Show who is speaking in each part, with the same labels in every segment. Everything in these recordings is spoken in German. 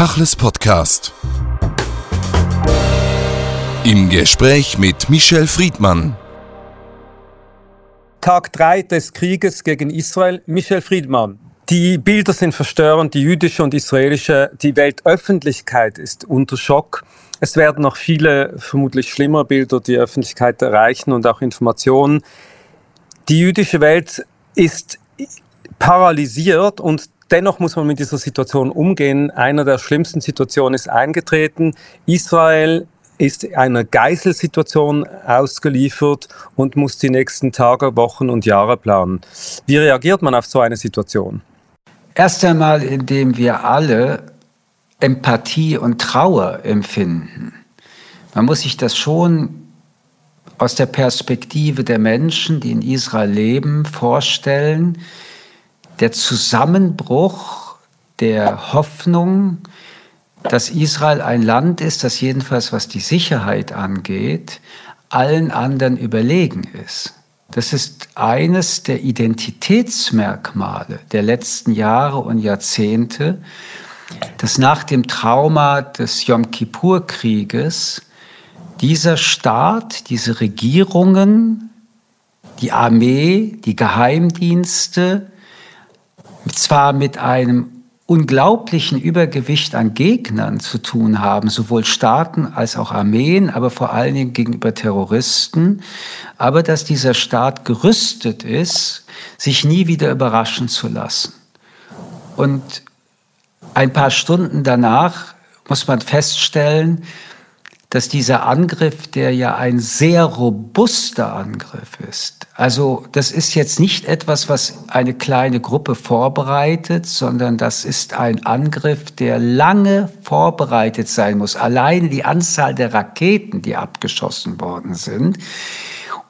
Speaker 1: Tachles Podcast. Im Gespräch mit Michel Friedmann.
Speaker 2: Tag 3 des Krieges gegen Israel. Michel Friedmann. Die Bilder sind verstörend, die jüdische und israelische, die Weltöffentlichkeit ist unter Schock. Es werden noch viele, vermutlich schlimmer Bilder die Öffentlichkeit erreichen und auch Informationen. Die jüdische Welt ist paralysiert und dennoch muss man mit dieser Situation umgehen. Einer der schlimmsten Situationen ist eingetreten. Israel ist einer Geiselsituation ausgeliefert und muss die nächsten Tage, Wochen und Jahre planen. Wie reagiert man auf so eine Situation?
Speaker 3: Erst einmal, indem wir alle Empathie und Trauer empfinden. Man muss sich das schon aus der Perspektive der Menschen, die in Israel leben, vorstellen. Der Zusammenbruch der Hoffnung, dass Israel ein Land ist, das jedenfalls was die Sicherheit angeht, allen anderen überlegen ist. Das ist eines der Identitätsmerkmale der letzten Jahre und Jahrzehnte, dass nach dem Trauma des Yom Kippur-Krieges dieser Staat, diese Regierungen, die Armee, die Geheimdienste, zwar mit einem unglaublichen Übergewicht an Gegnern zu tun haben, sowohl Staaten als auch Armeen, aber vor allen Dingen gegenüber Terroristen, aber dass dieser Staat gerüstet ist, sich nie wieder überraschen zu lassen. Und ein paar Stunden danach muss man feststellen, dass dieser Angriff, der ja ein sehr robuster Angriff ist, also das ist jetzt nicht etwas, was eine kleine Gruppe vorbereitet, sondern das ist ein Angriff, der lange vorbereitet sein muss. Alleine die Anzahl der Raketen, die abgeschossen worden sind,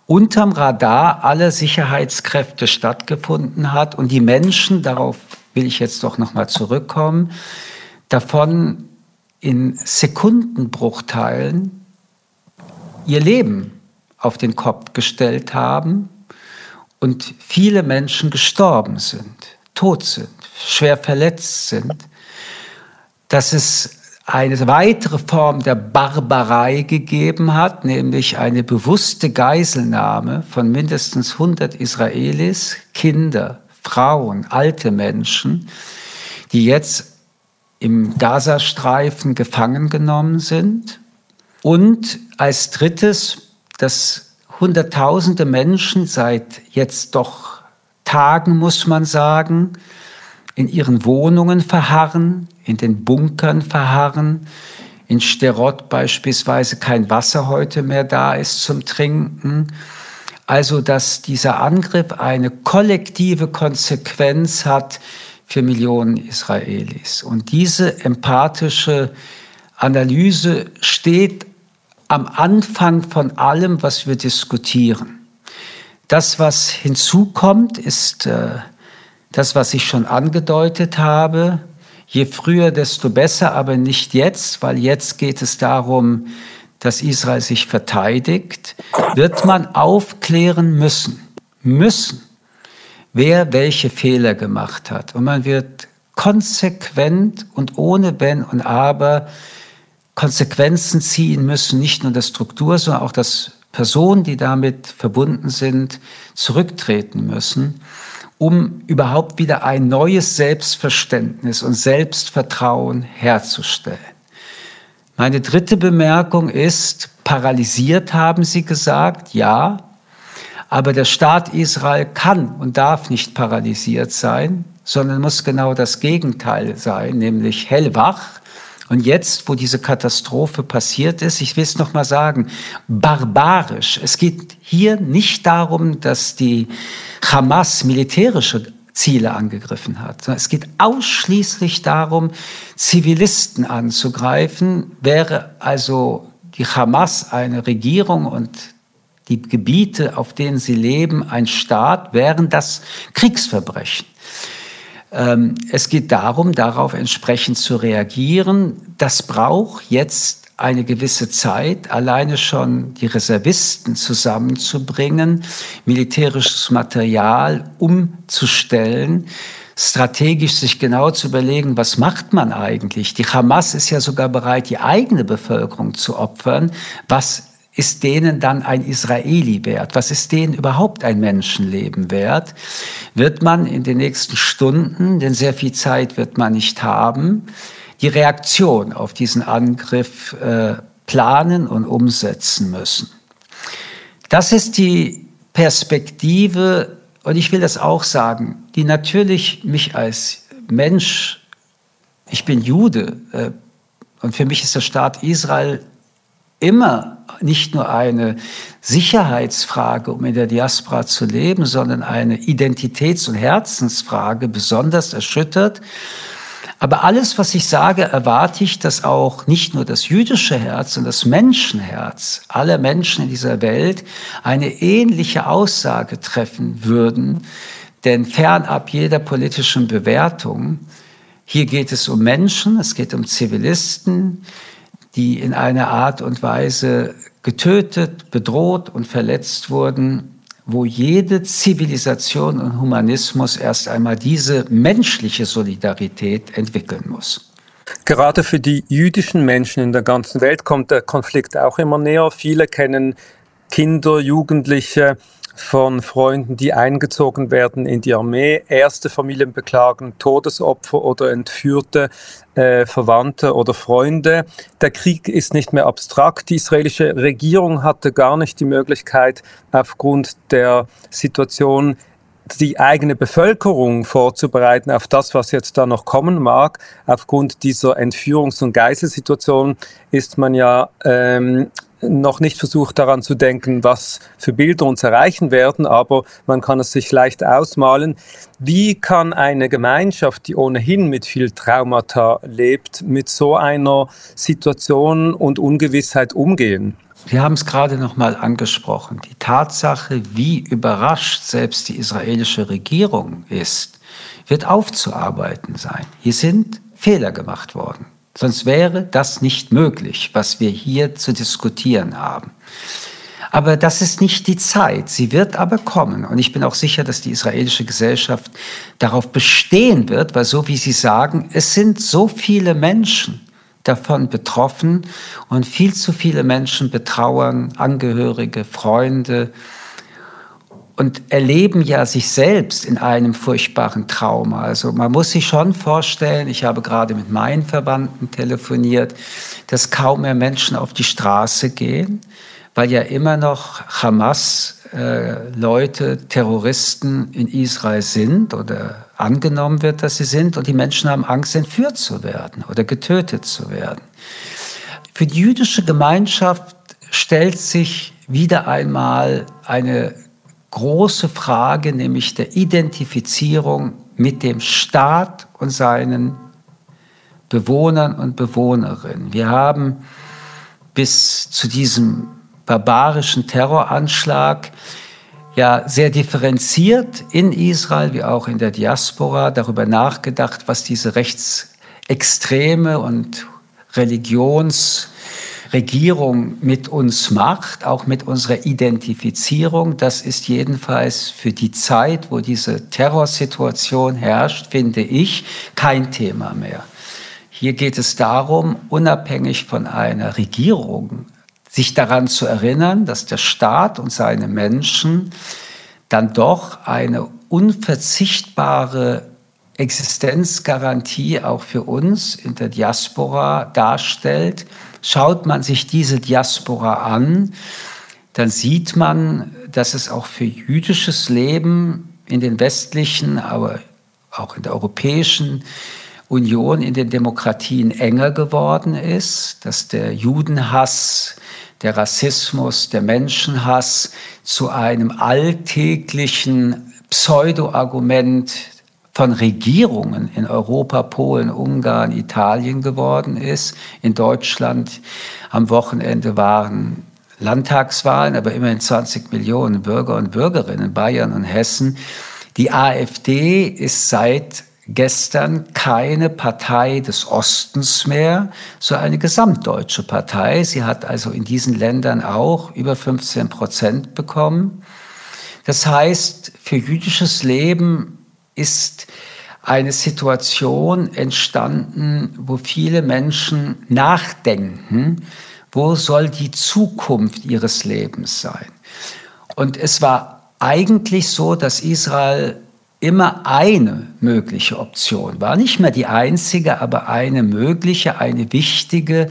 Speaker 3: unterm Radar aller Sicherheitskräfte stattgefunden hat und die Menschen, darauf will ich jetzt doch noch mal zurückkommen, davon in Sekundenbruchteilen ihr Leben auf den Kopf gestellt haben und viele Menschen gestorben sind, tot sind, schwer verletzt sind, dass es eine weitere Form der Barbarei gegeben hat, nämlich eine bewusste Geiselnahme von mindestens 100 Israelis, Kinder, Frauen, alte Menschen, die jetzt im Gazastreifen gefangen genommen sind. Und als drittes, dass Hunderttausende Menschen seit jetzt doch Tagen, muss man sagen, in ihren Wohnungen verharren, in den Bunkern verharren, in Sterot beispielsweise kein Wasser heute mehr da ist zum Trinken. Also dass dieser Angriff eine kollektive Konsequenz hat, für Millionen Israelis. Und diese empathische Analyse steht am Anfang von allem, was wir diskutieren. Das, was hinzukommt, ist äh, das, was ich schon angedeutet habe. Je früher, desto besser, aber nicht jetzt, weil jetzt geht es darum, dass Israel sich verteidigt, wird man aufklären müssen. Müssen wer welche Fehler gemacht hat. Und man wird konsequent und ohne Wenn und Aber Konsequenzen ziehen müssen, nicht nur der Struktur, sondern auch dass Personen, die damit verbunden sind, zurücktreten müssen, um überhaupt wieder ein neues Selbstverständnis und Selbstvertrauen herzustellen. Meine dritte Bemerkung ist, paralysiert haben Sie gesagt, ja, aber der Staat Israel kann und darf nicht paralysiert sein, sondern muss genau das Gegenteil sein, nämlich hellwach. Und jetzt, wo diese Katastrophe passiert ist, ich will es noch mal sagen, barbarisch. Es geht hier nicht darum, dass die Hamas militärische Ziele angegriffen hat, es geht ausschließlich darum, Zivilisten anzugreifen. Wäre also die Hamas eine Regierung und die Gebiete, auf denen sie leben, ein Staat, wären das Kriegsverbrechen. Ähm, es geht darum, darauf entsprechend zu reagieren. Das braucht jetzt eine gewisse Zeit, alleine schon die Reservisten zusammenzubringen, militärisches Material umzustellen, strategisch sich genau zu überlegen, was macht man eigentlich? Die Hamas ist ja sogar bereit, die eigene Bevölkerung zu opfern. Was ist denen dann ein Israeli wert? Was ist denen überhaupt ein Menschenleben wert? Wird man in den nächsten Stunden, denn sehr viel Zeit wird man nicht haben, die Reaktion auf diesen Angriff äh, planen und umsetzen müssen? Das ist die Perspektive, und ich will das auch sagen, die natürlich mich als Mensch, ich bin Jude, äh, und für mich ist der Staat Israel immer nicht nur eine Sicherheitsfrage, um in der Diaspora zu leben, sondern eine Identitäts- und Herzensfrage besonders erschüttert. Aber alles, was ich sage, erwarte ich, dass auch nicht nur das jüdische Herz und das Menschenherz aller Menschen in dieser Welt eine ähnliche Aussage treffen würden. Denn fernab jeder politischen Bewertung, hier geht es um Menschen, es geht um Zivilisten, die in einer Art und Weise getötet, bedroht und verletzt wurden, wo jede Zivilisation und Humanismus erst einmal diese menschliche Solidarität entwickeln muss.
Speaker 2: Gerade für die jüdischen Menschen in der ganzen Welt kommt der Konflikt auch immer näher. Viele kennen Kinder, Jugendliche, von Freunden, die eingezogen werden in die Armee. Erste Familien beklagen Todesopfer oder entführte äh, Verwandte oder Freunde. Der Krieg ist nicht mehr abstrakt. Die israelische Regierung hatte gar nicht die Möglichkeit, aufgrund der Situation die eigene Bevölkerung vorzubereiten auf das, was jetzt da noch kommen mag. Aufgrund dieser Entführungs- und Geiselsituation ist man ja ähm, noch nicht versucht daran zu denken, was für Bilder uns erreichen werden, aber man kann es sich leicht ausmalen. Wie kann eine Gemeinschaft, die ohnehin mit viel Traumata lebt, mit so einer Situation und Ungewissheit umgehen?
Speaker 3: Sie haben es gerade noch mal angesprochen. Die Tatsache, wie überrascht selbst die israelische Regierung ist, wird aufzuarbeiten sein. Hier sind Fehler gemacht worden. Sonst wäre das nicht möglich, was wir hier zu diskutieren haben. Aber das ist nicht die Zeit. Sie wird aber kommen. Und ich bin auch sicher, dass die israelische Gesellschaft darauf bestehen wird, weil so wie Sie sagen, es sind so viele Menschen davon betroffen und viel zu viele Menschen betrauern Angehörige, Freunde, und erleben ja sich selbst in einem furchtbaren Trauma. Also man muss sich schon vorstellen, ich habe gerade mit meinen Verwandten telefoniert, dass kaum mehr Menschen auf die Straße gehen, weil ja immer noch Hamas-Leute, äh, Terroristen in Israel sind oder angenommen wird, dass sie sind und die Menschen haben Angst, entführt zu werden oder getötet zu werden. Für die jüdische Gemeinschaft stellt sich wieder einmal eine große Frage, nämlich der Identifizierung mit dem Staat und seinen Bewohnern und Bewohnerinnen. Wir haben bis zu diesem barbarischen Terroranschlag ja sehr differenziert in Israel wie auch in der Diaspora darüber nachgedacht, was diese rechtsextreme und religions Regierung mit uns macht, auch mit unserer Identifizierung. Das ist jedenfalls für die Zeit, wo diese Terrorsituation herrscht, finde ich, kein Thema mehr. Hier geht es darum, unabhängig von einer Regierung, sich daran zu erinnern, dass der Staat und seine Menschen dann doch eine unverzichtbare Existenzgarantie auch für uns in der Diaspora darstellt. Schaut man sich diese Diaspora an, dann sieht man, dass es auch für jüdisches Leben in den westlichen, aber auch in der europäischen Union, in den Demokratien enger geworden ist, dass der Judenhass, der Rassismus, der Menschenhass zu einem alltäglichen Pseudo-Argument von Regierungen in Europa, Polen, Ungarn, Italien geworden ist. In Deutschland am Wochenende waren Landtagswahlen, aber immerhin 20 Millionen Bürger und Bürgerinnen, Bayern und Hessen. Die AfD ist seit gestern keine Partei des Ostens mehr, so eine gesamtdeutsche Partei. Sie hat also in diesen Ländern auch über 15 Prozent bekommen. Das heißt, für jüdisches Leben ist eine Situation entstanden, wo viele Menschen nachdenken, wo soll die Zukunft ihres Lebens sein. Und es war eigentlich so, dass Israel immer eine mögliche Option war. Nicht mehr die einzige, aber eine mögliche, eine wichtige.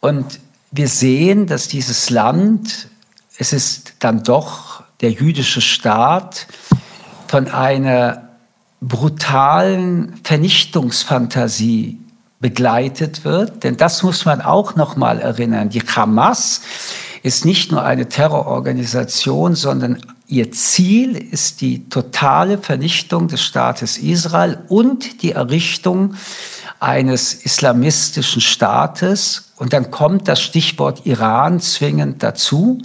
Speaker 3: Und wir sehen, dass dieses Land, es ist dann doch der jüdische Staat, von einer brutalen Vernichtungsfantasie begleitet wird. Denn das muss man auch noch mal erinnern. Die Hamas ist nicht nur eine Terrororganisation, sondern ihr Ziel ist die totale Vernichtung des Staates Israel und die Errichtung eines islamistischen Staates. Und dann kommt das Stichwort Iran zwingend dazu.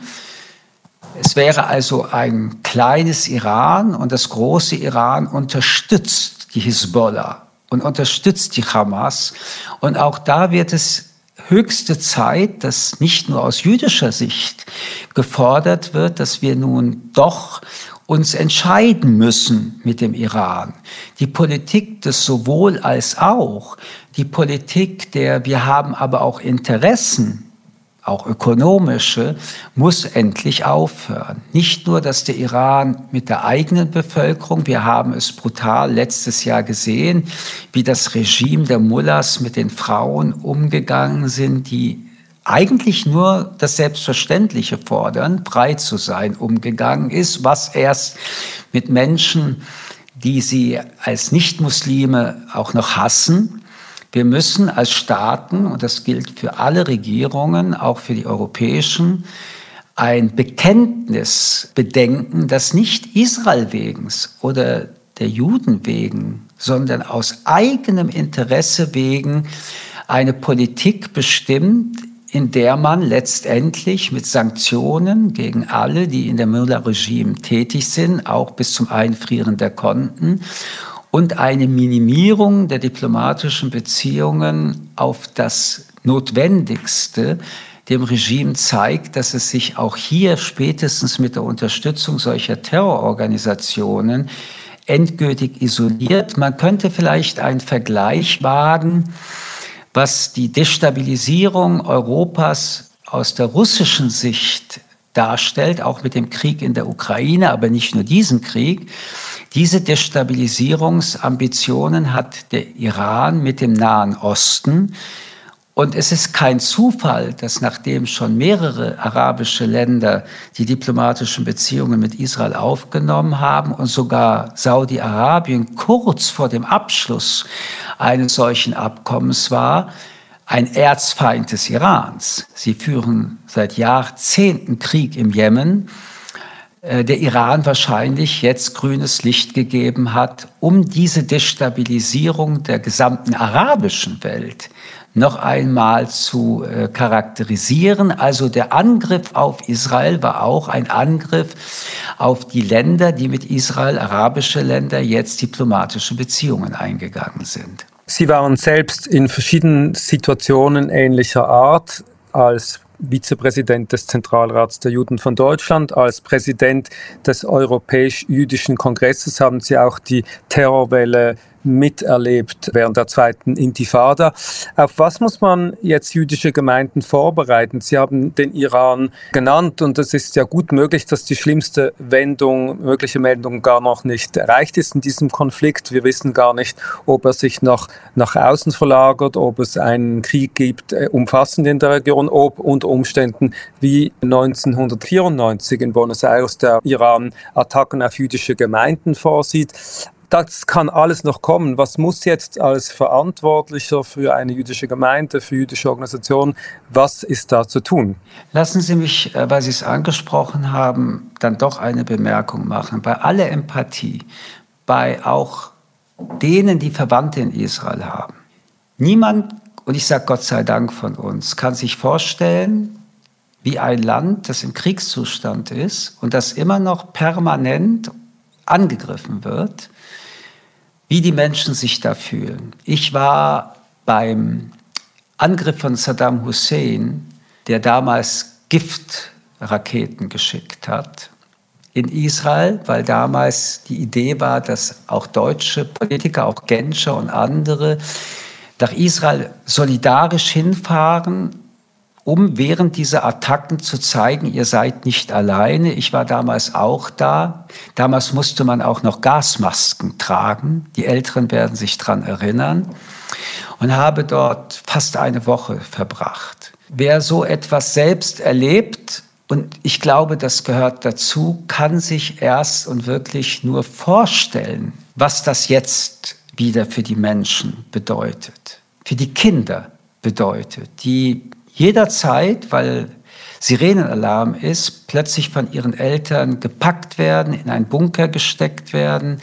Speaker 3: Es wäre also ein kleines Iran und das große Iran unterstützt die Hisbollah und unterstützt die Hamas. Und auch da wird es höchste Zeit, dass nicht nur aus jüdischer Sicht gefordert wird, dass wir nun doch uns entscheiden müssen mit dem Iran. Die Politik des sowohl als auch, die Politik der wir haben aber auch Interessen auch ökonomische, muss endlich aufhören. Nicht nur, dass der Iran mit der eigenen Bevölkerung, wir haben es brutal letztes Jahr gesehen, wie das Regime der Mullahs mit den Frauen umgegangen sind, die eigentlich nur das Selbstverständliche fordern, frei zu sein, umgegangen ist, was erst mit Menschen, die sie als Nichtmuslime auch noch hassen, wir müssen als Staaten, und das gilt für alle Regierungen, auch für die europäischen, ein Bekenntnis bedenken, das nicht Israel wegen oder der Juden wegen, sondern aus eigenem Interesse wegen eine Politik bestimmt, in der man letztendlich mit Sanktionen gegen alle, die in der Müller-Regime tätig sind, auch bis zum Einfrieren der Konten und eine Minimierung der diplomatischen Beziehungen auf das Notwendigste dem Regime zeigt, dass es sich auch hier spätestens mit der Unterstützung solcher Terrororganisationen endgültig isoliert. Man könnte vielleicht einen Vergleich wagen, was die Destabilisierung Europas aus der russischen Sicht darstellt, auch mit dem Krieg in der Ukraine, aber nicht nur diesen Krieg. Diese Destabilisierungsambitionen hat der Iran mit dem Nahen Osten. Und es ist kein Zufall, dass nachdem schon mehrere arabische Länder die diplomatischen Beziehungen mit Israel aufgenommen haben und sogar Saudi-Arabien kurz vor dem Abschluss eines solchen Abkommens war, ein Erzfeind des Irans. Sie führen seit Jahrzehnten Krieg im Jemen der Iran wahrscheinlich jetzt grünes Licht gegeben hat, um diese Destabilisierung der gesamten arabischen Welt noch einmal zu äh, charakterisieren. Also der Angriff auf Israel war auch ein Angriff auf die Länder, die mit Israel, arabische Länder, jetzt diplomatische Beziehungen eingegangen sind.
Speaker 2: Sie waren selbst in verschiedenen Situationen ähnlicher Art als Vizepräsident des Zentralrats der Juden von Deutschland. Als Präsident des Europäisch-Jüdischen Kongresses haben Sie auch die Terrorwelle miterlebt während der zweiten Intifada. Auf was muss man jetzt jüdische Gemeinden vorbereiten? Sie haben den Iran genannt und es ist ja gut möglich, dass die schlimmste Wendung, mögliche Meldung gar noch nicht erreicht ist in diesem Konflikt. Wir wissen gar nicht, ob er sich noch nach außen verlagert, ob es einen Krieg gibt, äh, umfassend in der Region, ob unter Umständen wie 1994 in Buenos Aires der Iran Attacken auf jüdische Gemeinden vorsieht das kann alles noch kommen. Was muss jetzt als Verantwortlicher für eine jüdische Gemeinde, für jüdische Organisationen, was ist da zu tun?
Speaker 3: Lassen Sie mich, äh, weil Sie es angesprochen haben, dann doch eine Bemerkung machen. Bei aller Empathie, bei auch denen, die Verwandte in Israel haben. Niemand, und ich sage Gott sei Dank von uns, kann sich vorstellen, wie ein Land, das im Kriegszustand ist und das immer noch permanent angegriffen wird, wie die Menschen sich da fühlen. Ich war beim Angriff von Saddam Hussein, der damals Giftraketen geschickt hat, in Israel, weil damals die Idee war, dass auch deutsche Politiker, auch Genscher und andere nach Israel solidarisch hinfahren, um während dieser Attacken zu zeigen, ihr seid nicht alleine. Ich war damals auch da. Damals musste man auch noch Gasmasken tragen. Die Älteren werden sich daran erinnern. Und habe dort fast eine Woche verbracht. Wer so etwas selbst erlebt, und ich glaube, das gehört dazu, kann sich erst und wirklich nur vorstellen, was das jetzt wieder für die Menschen bedeutet, für die Kinder bedeutet, die jederzeit, weil Sirenenalarm ist, plötzlich von ihren Eltern gepackt werden, in einen Bunker gesteckt werden,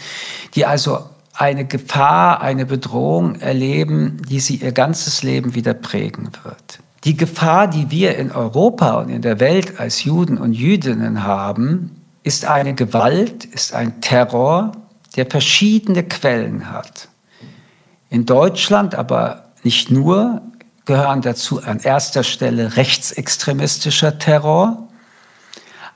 Speaker 3: die also eine Gefahr, eine Bedrohung erleben, die sie ihr ganzes Leben wieder prägen wird. Die Gefahr, die wir in Europa und in der Welt als Juden und Jüdinnen haben, ist eine Gewalt, ist ein Terror, der verschiedene Quellen hat. In Deutschland aber nicht nur gehören dazu an erster Stelle rechtsextremistischer Terror,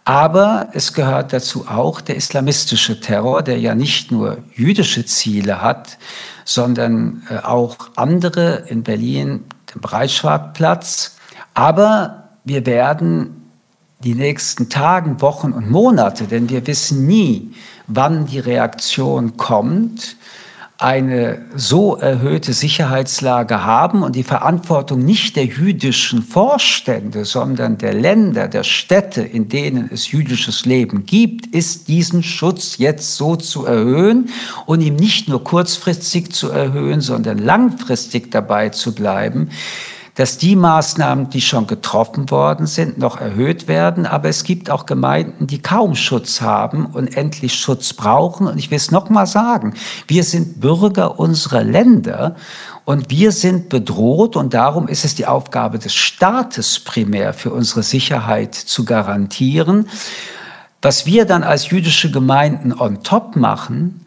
Speaker 3: aber es gehört dazu auch der islamistische Terror, der ja nicht nur jüdische Ziele hat, sondern äh, auch andere in Berlin dem Breitscheidplatz. Aber wir werden die nächsten Tagen, Wochen und Monate, denn wir wissen nie, wann die Reaktion kommt, eine so erhöhte Sicherheitslage haben und die Verantwortung nicht der jüdischen Vorstände, sondern der Länder, der Städte, in denen es jüdisches Leben gibt, ist diesen Schutz jetzt so zu erhöhen und ihm nicht nur kurzfristig zu erhöhen, sondern langfristig dabei zu bleiben, dass die Maßnahmen, die schon getroffen worden sind, noch erhöht werden. Aber es gibt auch Gemeinden, die kaum Schutz haben und endlich Schutz brauchen. Und ich will es nochmal sagen, wir sind Bürger unserer Länder und wir sind bedroht und darum ist es die Aufgabe des Staates primär für unsere Sicherheit zu garantieren. Was wir dann als jüdische Gemeinden on top machen,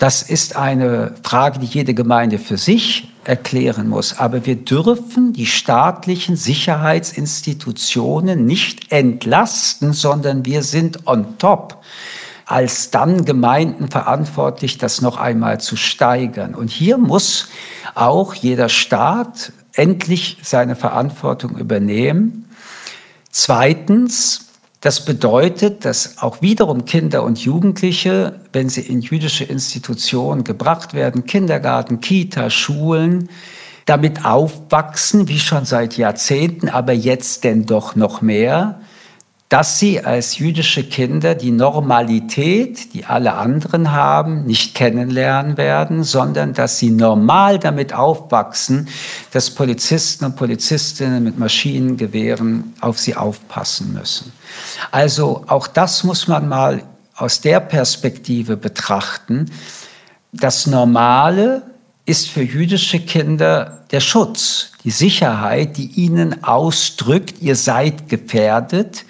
Speaker 3: das ist eine Frage, die jede Gemeinde für sich erklären muss. Aber wir dürfen die staatlichen Sicherheitsinstitutionen nicht entlasten, sondern wir sind on top als dann Gemeinden verantwortlich, das noch einmal zu steigern. Und hier muss auch jeder Staat endlich seine Verantwortung übernehmen. Zweitens, das bedeutet, dass auch wiederum Kinder und Jugendliche, wenn sie in jüdische Institutionen gebracht werden, Kindergarten, Kita, Schulen, damit aufwachsen, wie schon seit Jahrzehnten, aber jetzt denn doch noch mehr, dass sie als jüdische Kinder die Normalität, die alle anderen haben, nicht kennenlernen werden, sondern dass sie normal damit aufwachsen, dass Polizisten und Polizistinnen mit Maschinengewehren auf sie aufpassen müssen. Also auch das muss man mal aus der Perspektive betrachten. Das Normale ist für jüdische Kinder der Schutz, die Sicherheit, die ihnen ausdrückt, ihr seid gefährdet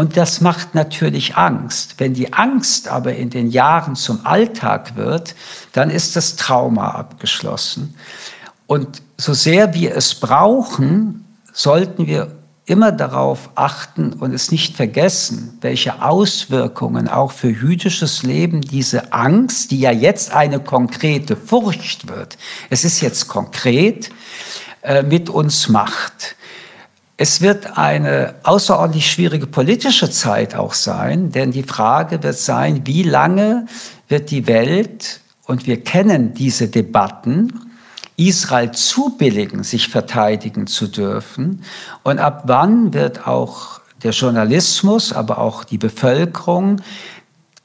Speaker 3: und das macht natürlich Angst. Wenn die Angst aber in den Jahren zum Alltag wird, dann ist das Trauma abgeschlossen. Und so sehr wir es brauchen, sollten wir immer darauf achten und es nicht vergessen, welche Auswirkungen auch für jüdisches Leben diese Angst, die ja jetzt eine konkrete Furcht wird, es ist jetzt konkret, äh, mit uns macht. Es wird eine außerordentlich schwierige politische Zeit auch sein, denn die Frage wird sein, wie lange wird die Welt, und wir kennen diese Debatten, Israel zubilligen, sich verteidigen zu dürfen, und ab wann wird auch der Journalismus, aber auch die Bevölkerung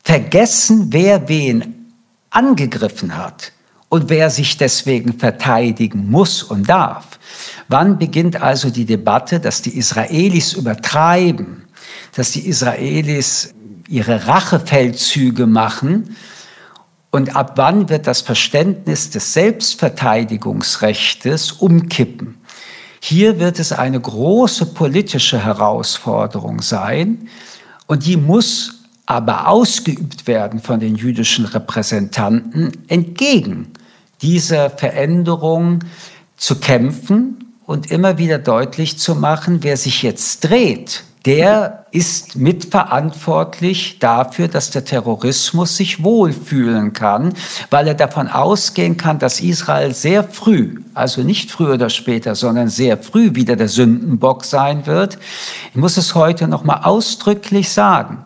Speaker 3: vergessen, wer wen angegriffen hat und wer sich deswegen verteidigen muss und darf. Wann beginnt also die Debatte, dass die Israelis übertreiben, dass die Israelis ihre Rachefeldzüge machen? Und ab wann wird das Verständnis des Selbstverteidigungsrechtes umkippen? Hier wird es eine große politische Herausforderung sein und die muss aber ausgeübt werden von den jüdischen Repräsentanten entgegen dieser Veränderung zu kämpfen und immer wieder deutlich zu machen, wer sich jetzt dreht der ist mitverantwortlich dafür, dass der Terrorismus sich wohlfühlen kann, weil er davon ausgehen kann, dass Israel sehr früh, also nicht früher oder später, sondern sehr früh wieder der Sündenbock sein wird. Ich muss es heute noch mal ausdrücklich sagen.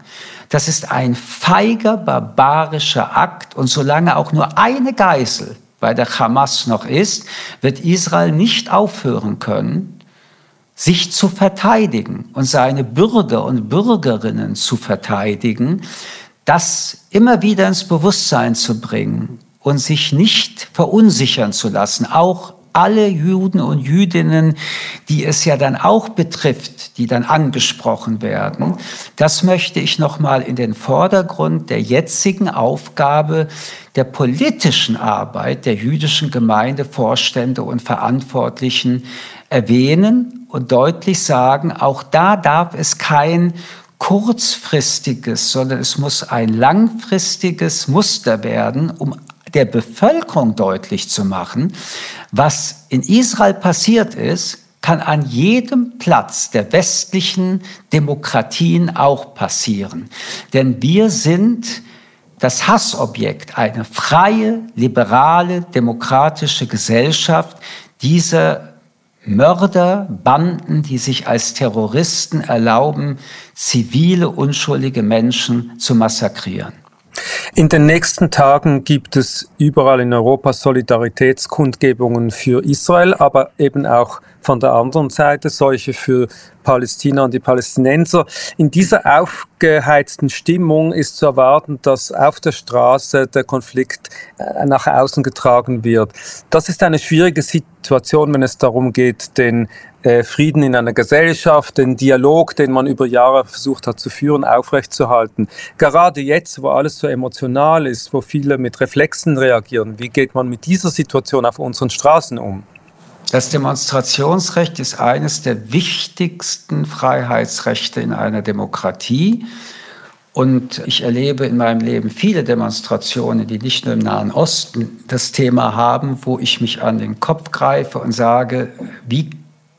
Speaker 3: Das ist ein feiger, barbarischer Akt und solange auch nur eine Geisel bei der Hamas noch ist, wird Israel nicht aufhören können, sich zu verteidigen und seine Bürger und Bürgerinnen zu verteidigen, das immer wieder ins Bewusstsein zu bringen und sich nicht verunsichern zu lassen, auch alle Juden und Jüdinnen, die es ja dann auch betrifft, die dann angesprochen werden. Das möchte ich noch mal in den Vordergrund der jetzigen Aufgabe der politischen Arbeit der jüdischen Gemeindevorstände und Verantwortlichen erwähnen und deutlich sagen, auch da darf es kein kurzfristiges, sondern es muss ein langfristiges Muster werden, um der Bevölkerung deutlich zu machen, was in Israel passiert ist, kann an jedem Platz der westlichen Demokratien auch passieren. Denn wir sind das Hassobjekt, eine freie, liberale, demokratische Gesellschaft. Diese Mörder, Banden, die sich als Terroristen erlauben, zivile, unschuldige Menschen zu massakrieren.
Speaker 2: In den nächsten Tagen gibt es überall in Europa Solidaritätskundgebungen für Israel, aber eben auch von der anderen Seite solche für Palästina und die Palästinenser. In dieser aufgeheizten Stimmung ist zu erwarten, dass auf der Straße der Konflikt äh, nach außen getragen wird. Das ist eine schwierige Situation, wenn es darum geht, den äh, Frieden in einer Gesellschaft, den Dialog, den man über Jahre versucht hat zu führen, aufrechtzuerhalten. Gerade jetzt, wo alles so emotional ist, wo viele mit Reflexen reagieren, wie geht man mit dieser Situation auf unseren Straßen um?
Speaker 3: Das Demonstrationsrecht ist eines der wichtigsten Freiheitsrechte in einer Demokratie. Und ich erlebe in meinem Leben viele Demonstrationen, die nicht nur im Nahen Osten das Thema haben, wo ich mich an den Kopf greife und sage, wie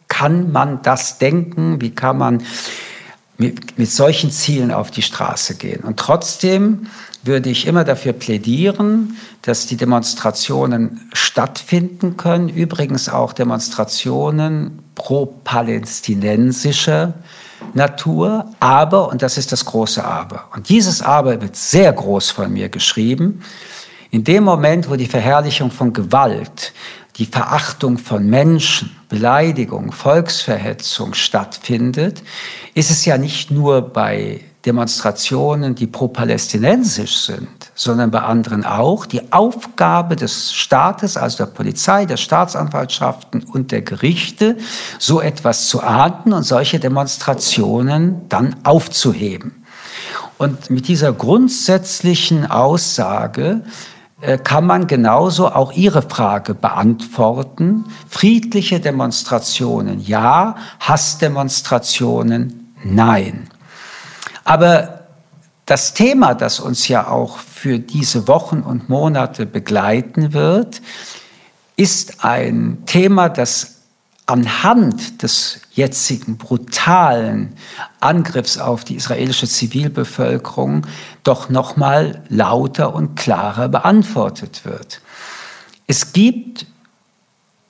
Speaker 3: kann man das denken? Wie kann man mit, mit solchen Zielen auf die Straße gehen? Und trotzdem würde ich immer dafür plädieren, dass die Demonstrationen stattfinden können. Übrigens auch Demonstrationen pro-palästinensischer Natur. Aber, und das ist das große Aber, und dieses Aber wird sehr groß von mir geschrieben, in dem Moment, wo die Verherrlichung von Gewalt, die Verachtung von Menschen, Beleidigung, Volksverhetzung stattfindet, ist es ja nicht nur bei Demonstrationen, die pro-palästinensisch sind, sondern bei anderen auch, die Aufgabe des Staates, also der Polizei, der Staatsanwaltschaften und der Gerichte, so etwas zu ahnden und solche Demonstrationen dann aufzuheben. Und mit dieser grundsätzlichen Aussage kann man genauso auch Ihre Frage beantworten. Friedliche Demonstrationen ja, Hassdemonstrationen nein. Aber das Thema, das uns ja auch für diese Wochen und Monate begleiten wird, ist ein Thema, das anhand des jetzigen brutalen Angriffs auf die israelische Zivilbevölkerung doch noch mal lauter und klarer beantwortet wird. Es gibt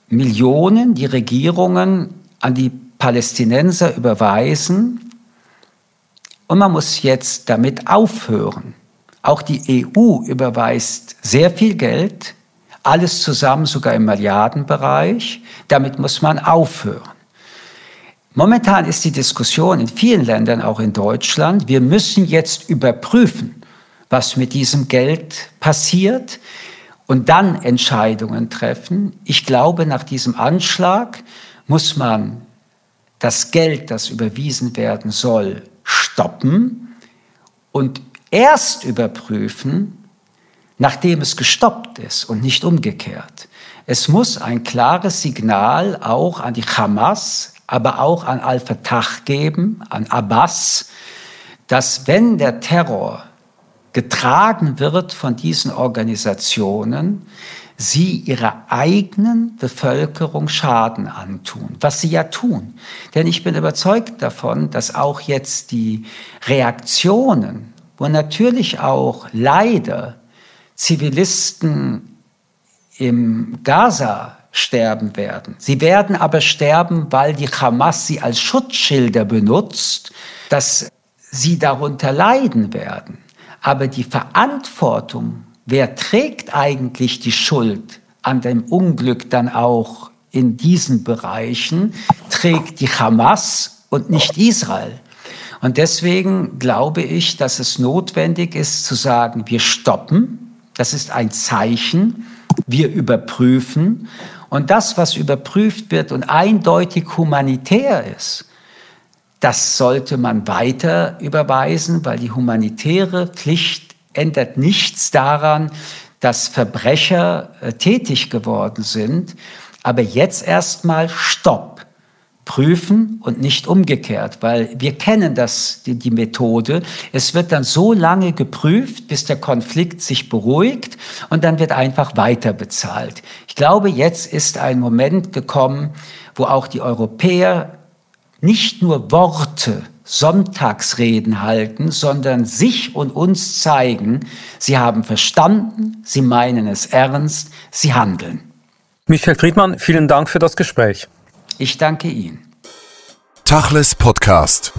Speaker 3: Millionen, die Regierungen an die Palästinenser überweisen, und man muss jetzt damit aufhören. Auch die EU überweist sehr viel Geld, alles zusammen sogar im Milliardenbereich. Damit muss man aufhören. Momentan ist die Diskussion in vielen Ländern, auch in Deutschland, wir müssen jetzt überprüfen, was mit diesem Geld passiert und dann Entscheidungen treffen. Ich glaube, nach diesem Anschlag muss man das Geld, das überwiesen werden soll, stoppen und erst überprüfen, nachdem es gestoppt ist und nicht umgekehrt. Es muss ein klares Signal auch an die Hamas, aber auch an Al-Fatah geben, an Abbas, dass wenn der Terror getragen wird von diesen Organisationen, sie ihrer eigenen Bevölkerung Schaden antun, was sie ja tun. Denn ich bin überzeugt davon, dass auch jetzt die Reaktionen, wo natürlich auch leider Zivilisten im Gaza sterben werden. Sie werden aber sterben, weil die Hamas sie als Schutzschilder benutzt, dass sie darunter leiden werden. Aber die Verantwortung, wer trägt eigentlich die Schuld an dem Unglück dann auch in diesen Bereichen, trägt die Hamas und nicht Israel. Und deswegen glaube ich, dass es notwendig ist zu sagen, wir stoppen. Das ist ein Zeichen. Wir überprüfen. Und das, was überprüft wird und eindeutig humanitär ist, das sollte man weiter überweisen, weil die humanitäre Pflicht ändert nichts daran, dass Verbrecher äh, tätig geworden sind. Aber jetzt erstmal Stopp. Prüfen und nicht umgekehrt, weil wir kennen das, die, die Methode. Es wird dann so lange geprüft, bis der Konflikt sich beruhigt und dann wird einfach weiter bezahlt. Ich glaube, jetzt ist ein Moment gekommen, wo auch die Europäer nicht nur Worte, Sonntagsreden halten, sondern sich und uns zeigen, sie haben verstanden, sie meinen es ernst, sie handeln.
Speaker 2: Michael Friedmann, vielen Dank für das Gespräch.
Speaker 3: Ich danke Ihnen.
Speaker 1: Tachles Podcast.